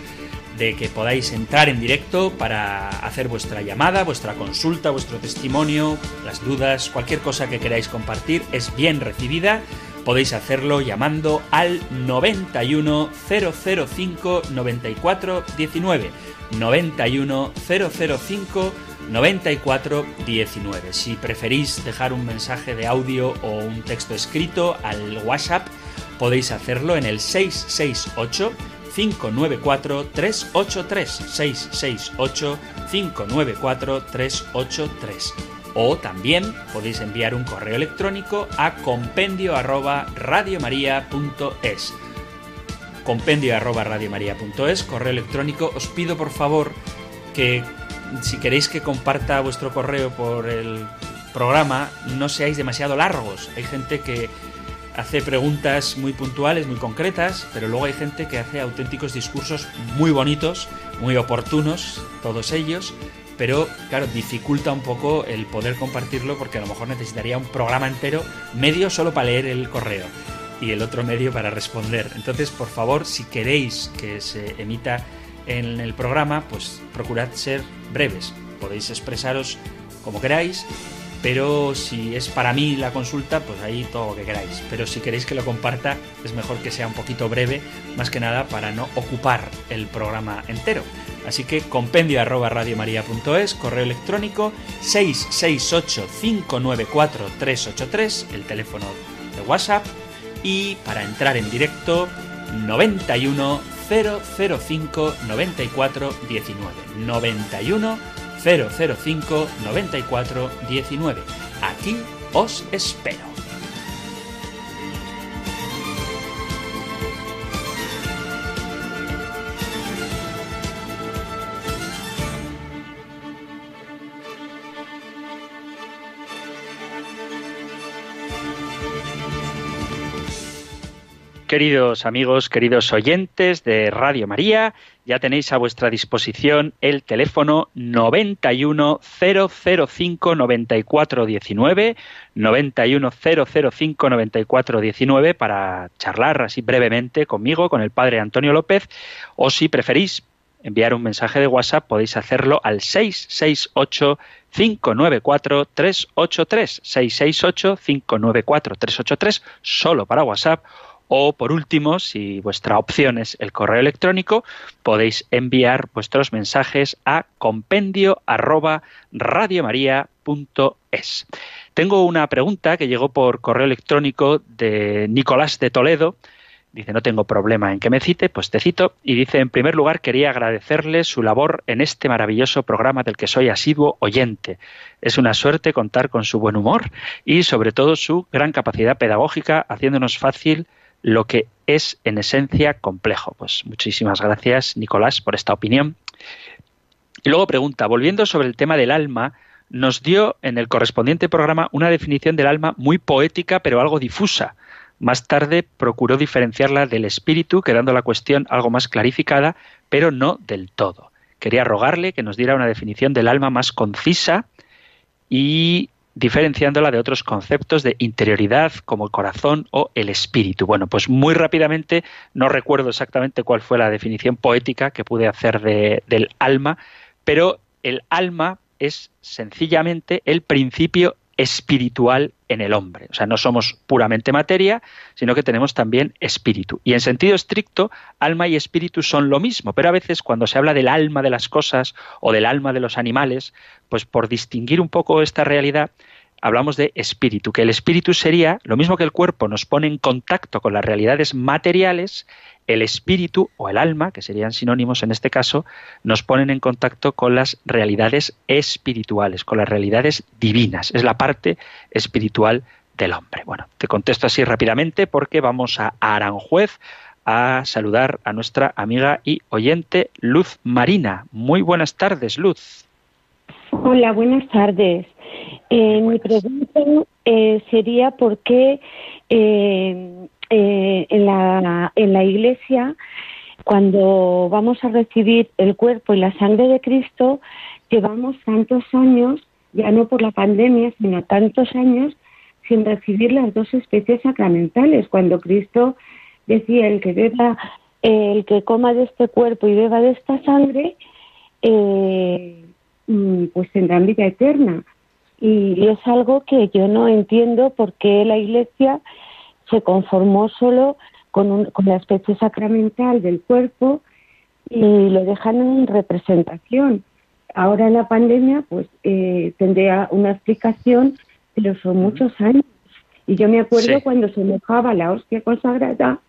de que podáis entrar en directo para hacer vuestra llamada, vuestra consulta, vuestro testimonio, las dudas, cualquier cosa que queráis compartir es bien recibida podéis hacerlo llamando al 91 005 94 19. 91 005 94 19. Si preferís dejar un mensaje de audio o un texto escrito al WhatsApp, podéis hacerlo en el 668 594 383 668 594 383 o también podéis enviar un correo electrónico a compendio arroba radiomaria.es. Compendio arroba radiomaria.es, correo electrónico. Os pido por favor que si queréis que comparta vuestro correo por el programa, no seáis demasiado largos. Hay gente que hace preguntas muy puntuales, muy concretas, pero luego hay gente que hace auténticos discursos muy bonitos, muy oportunos, todos ellos, pero claro, dificulta un poco el poder compartirlo porque a lo mejor necesitaría un programa entero, medio solo para leer el correo y el otro medio para responder. Entonces, por favor, si queréis que se emita en el programa, pues procurad ser breves. Podéis expresaros como queráis pero si es para mí la consulta, pues ahí todo lo que queráis. Pero si queréis que lo comparta, es mejor que sea un poquito breve, más que nada para no ocupar el programa entero. Así que compendio arroba radiomaria.es, correo electrónico 668-594-383, el teléfono de WhatsApp, y para entrar en directo 91 005 94 19. 91 005 94 19. Aquí os espero. Queridos amigos, queridos oyentes de Radio María, ya tenéis a vuestra disposición el teléfono 91005 9419, 91005 9419 para charlar así brevemente conmigo, con el padre Antonio López, o si preferís enviar un mensaje de WhatsApp podéis hacerlo al 668 594 383 668 594 383 solo para WhatsApp o por último, si vuestra opción es el correo electrónico, podéis enviar vuestros mensajes a compendio Tengo una pregunta que llegó por correo electrónico de Nicolás de Toledo. Dice, no tengo problema en que me cite, pues te cito. Y dice, en primer lugar, quería agradecerle su labor en este maravilloso programa del que soy asiduo oyente. Es una suerte contar con su buen humor y sobre todo su gran capacidad pedagógica, haciéndonos fácil lo que es en esencia complejo. Pues muchísimas gracias, Nicolás, por esta opinión. Y luego pregunta, volviendo sobre el tema del alma, nos dio en el correspondiente programa una definición del alma muy poética pero algo difusa. Más tarde procuró diferenciarla del espíritu, quedando la cuestión algo más clarificada, pero no del todo. Quería rogarle que nos diera una definición del alma más concisa y diferenciándola de otros conceptos de interioridad como el corazón o el espíritu. Bueno, pues muy rápidamente, no recuerdo exactamente cuál fue la definición poética que pude hacer del alma, pero el alma es sencillamente el principio espiritual en el hombre. O sea, no somos puramente materia, sino que tenemos también espíritu. Y en sentido estricto, alma y espíritu son lo mismo, pero a veces cuando se habla del alma de las cosas o del alma de los animales, pues por distinguir un poco esta realidad, hablamos de espíritu, que el espíritu sería lo mismo que el cuerpo nos pone en contacto con las realidades materiales, el espíritu o el alma, que serían sinónimos en este caso, nos ponen en contacto con las realidades espirituales, con las realidades divinas. Es la parte espiritual del hombre. Bueno, te contesto así rápidamente porque vamos a Aranjuez a saludar a nuestra amiga y oyente Luz Marina. Muy buenas tardes, Luz. Hola, buenas tardes. Eh, mi pregunta eh, sería por qué eh, eh, en, la, en la iglesia, cuando vamos a recibir el cuerpo y la sangre de Cristo, llevamos tantos años, ya no por la pandemia, sino tantos años, sin recibir las dos especies sacramentales. Cuando Cristo decía el que beba, el que coma de este cuerpo y beba de esta sangre, eh, mm, pues tendrán vida eterna. Y es algo que yo no entiendo por qué la Iglesia se conformó solo con, con la especie sacramental del cuerpo y lo dejan en representación. Ahora en la pandemia, pues eh, tendría una explicación, pero son muchos años. Y yo me acuerdo cuando se mojaba la hostia consagrada,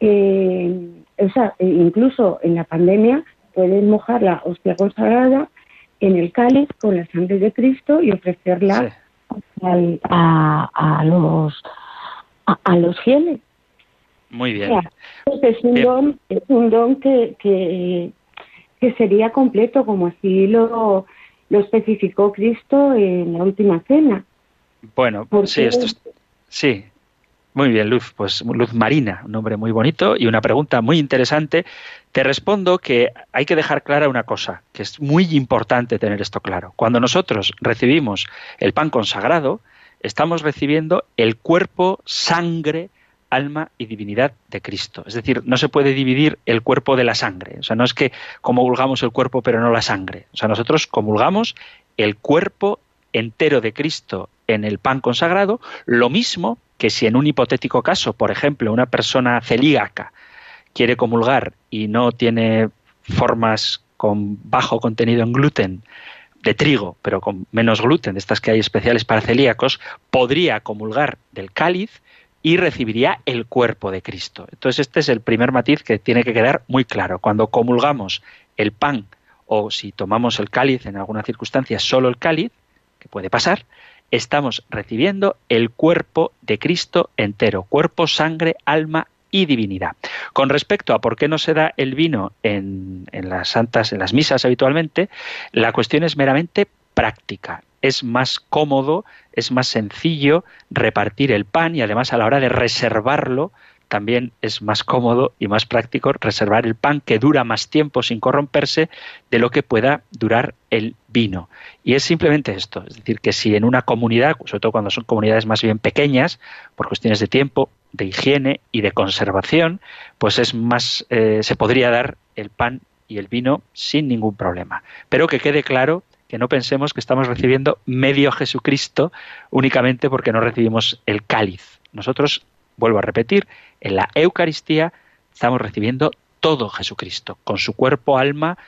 eh, o sea, e incluso en la pandemia pueden mojar la hostia consagrada en el cáliz con la sangre de Cristo y ofrecerla a, a, los a, los fieles. Muy bien. es un don, es un don que, que, sería completo, como así lo, lo especificó Cristo en la última cena. Bueno, sí, esto sí. Muy bien, Luz. Pues Luz Marina, un nombre muy bonito y una pregunta muy interesante. Te respondo que hay que dejar clara una cosa, que es muy importante tener esto claro. Cuando nosotros recibimos el pan consagrado, estamos recibiendo el cuerpo, sangre, alma y divinidad de Cristo. Es decir, no se puede dividir el cuerpo de la sangre. O sea, no es que comulgamos el cuerpo pero no la sangre. O sea, nosotros comulgamos el cuerpo entero de Cristo en el pan consagrado, lo mismo que si en un hipotético caso, por ejemplo, una persona celíaca quiere comulgar y no tiene formas con bajo contenido en gluten de trigo, pero con menos gluten, de estas que hay especiales para celíacos, podría comulgar del cáliz y recibiría el cuerpo de Cristo. Entonces este es el primer matiz que tiene que quedar muy claro. Cuando comulgamos el pan o si tomamos el cáliz en alguna circunstancia, solo el cáliz, que puede pasar, estamos recibiendo el cuerpo de Cristo entero, cuerpo, sangre, alma y divinidad. Con respecto a por qué no se da el vino en, las santas, en las misas habitualmente, la cuestión es meramente práctica. Es más cómodo, es más sencillo repartir el pan y además a la hora de reservarlo también es más cómodo y más práctico reservar el pan que dura más tiempo sin corromperse de lo que pueda durar el vino. Y es simplemente esto, es decir, que si en una comunidad, sobre todo cuando son comunidades más bien pequeñas, por cuestiones de tiempo, de higiene y de conservación, pues es más, eh, se podría dar el pan y el vino sin ningún problema. Pero que quede claro que no pensemos que estamos recibiendo medio Jesucristo únicamente porque no recibimos el cáliz. Nosotros, vuelvo a repetir, en la Eucaristía estamos recibiendo todo Jesucristo, con su cuerpo, alma,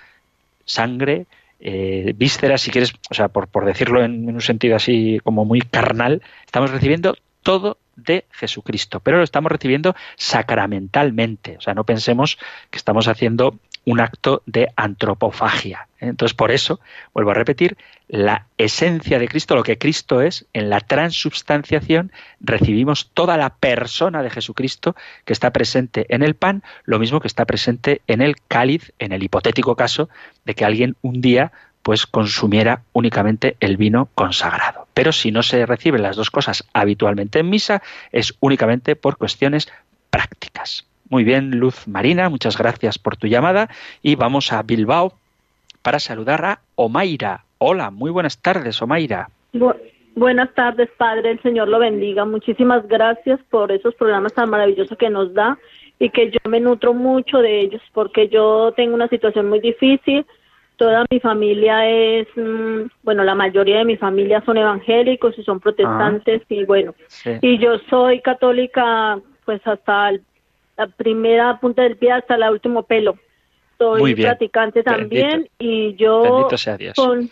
sangre, eh, vísceras, si quieres, o sea, por, por decirlo en, un sentido así como muy carnal, estamos recibiendo todo de Jesucristo, pero lo estamos recibiendo sacramentalmente. O sea, no pensemos que estamos haciendo un acto de antropofagia. Entonces, por eso, vuelvo a repetir, la esencia de Cristo, lo que Cristo es, en la transubstanciación recibimos toda la persona de Jesucristo que está presente en el pan, lo mismo que está presente en el cáliz, en el hipotético caso de que alguien un día pues consumiera únicamente el vino consagrado. Pero si no se reciben las dos cosas habitualmente en misa, es únicamente por cuestiones prácticas. Muy bien, Luz Marina, muchas gracias por tu llamada y vamos a Bilbao para saludar a Omaira. Hola, muy buenas tardes, Omaira. Buenas tardes, Padre. El Señor lo bendiga. Muchísimas gracias por esos programas tan maravillosos que nos da y que yo me nutro mucho de ellos porque yo tengo una situación muy difícil. Toda mi familia es, mm, bueno, la mayoría de mi familia son evangélicos y son protestantes y bueno, Sí. y yo soy católica pues hasta la primera punta del pie hasta el último pelo. Soy practicante también Bendito. y yo Bendito sea Dios. con-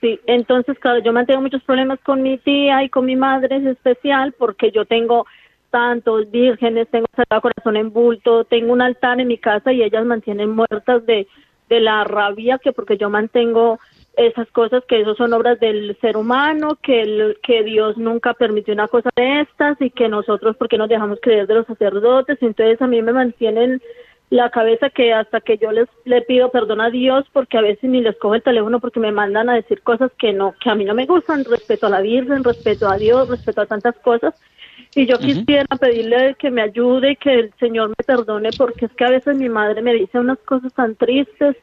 sí, entonces claro, yo mantengo muchos problemas con mi tía y con mi madre en especial porque yo tengo santos, vírgenes, tengo Sagrado Corazón en bulto, tengo un altar en mi casa y ellas mantienen muertas de, de la rabia que porque yo mantengo esas cosas que eso son obras del ser humano, que el- que Dios nunca permitió una cosa de estas y que nosotros porque nos dejamos creer de los sacerdotes, entonces a mí me mantienen la cabeza que hasta que yo les le pido perdón a Dios porque a veces ni les cojo el teléfono porque me mandan a decir cosas que no que a mí no me gustan, respeto a la Virgen, respeto a Dios, respeto a tantas cosas y yo quisiera pedirle que me ayude y que el Señor me perdone porque es que a veces mi madre me dice unas cosas tan tristes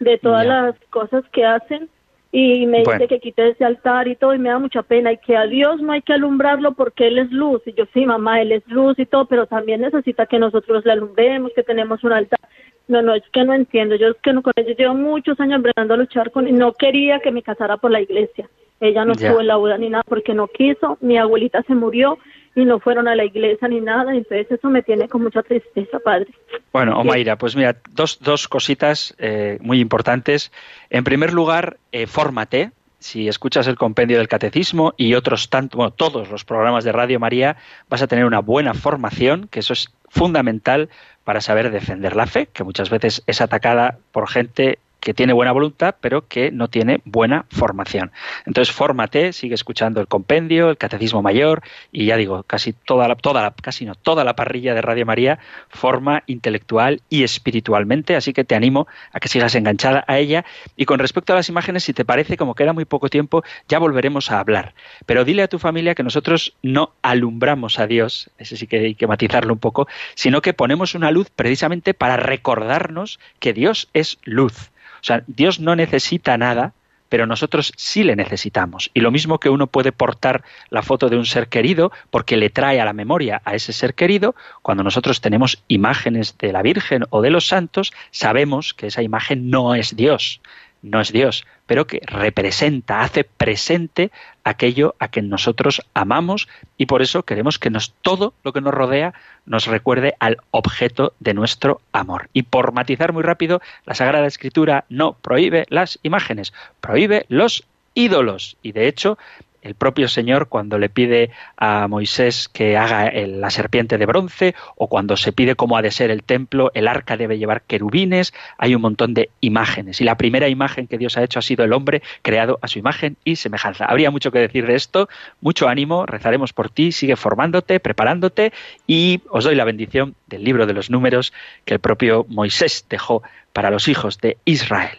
de todas las cosas que hacen y me Bueno. dice que quite ese altar y todo y me da mucha pena y que a Dios no hay que alumbrarlo porque Él es luz. Y yo sí mamá Él es luz y todo pero también necesita que nosotros le alumbremos que tenemos un altar no no es que no entiendo yo es que no con ella llevo muchos años bregando a luchar con y no quería que me casara por la iglesia ella no estuvo en la boda ni nada porque no quiso mi abuelita se murió y no fueron a la iglesia ni nada entonces eso me tiene con mucha tristeza padre Bueno, Omaira, pues mira, dos, dos cositas eh, muy importantes. En primer lugar, eh, fórmate. Si escuchas el compendio del catecismo y otros tantos, bueno, todos los programas de Radio María, vas a tener una buena formación, que eso es fundamental para saber defender la fe, que muchas veces es atacada por gente que tiene buena voluntad, pero que no tiene buena formación. Entonces, fórmate, sigue escuchando el compendio, el catecismo mayor, y ya digo, casi toda la, toda la, casi no, toda la parrilla de Radio María forma intelectual y espiritualmente, así que te animo a que sigas enganchada a ella. Y con respecto a las imágenes, si te parece, como queda muy poco tiempo, ya volveremos a hablar. Pero dile a tu familia que nosotros no alumbramos a Dios, ese sí que hay que matizarlo un poco, sino que ponemos una luz precisamente para recordarnos que Dios es luz. O sea, Dios no necesita nada, pero nosotros sí le necesitamos. Y lo mismo que uno puede portar la foto de un ser querido porque le trae a la memoria a ese ser querido, cuando nosotros tenemos imágenes de la Virgen o de los santos, sabemos que esa imagen no es Dios, no es Dios, pero que representa, hace presente aquello a que nosotros amamos y por eso queremos que nos todo lo que nos rodea nos recuerde al objeto de nuestro amor. Y por matizar muy rápido, la Sagrada Escritura no prohíbe las imágenes, prohíbe los ídolos. Y de hecho, el propio Señor cuando le pide a Moisés que haga el- la serpiente de bronce o cuando se pide cómo ha de ser el templo, el arca debe llevar querubines, hay un montón de imágenes. Y la primera imagen que Dios ha hecho ha sido el hombre creado a su imagen y semejanza. Habría mucho que decir de esto, mucho ánimo, rezaremos por ti, sigue formándote, preparándote y os doy la bendición del libro de los números que el propio Moisés dejó para los hijos de Israel.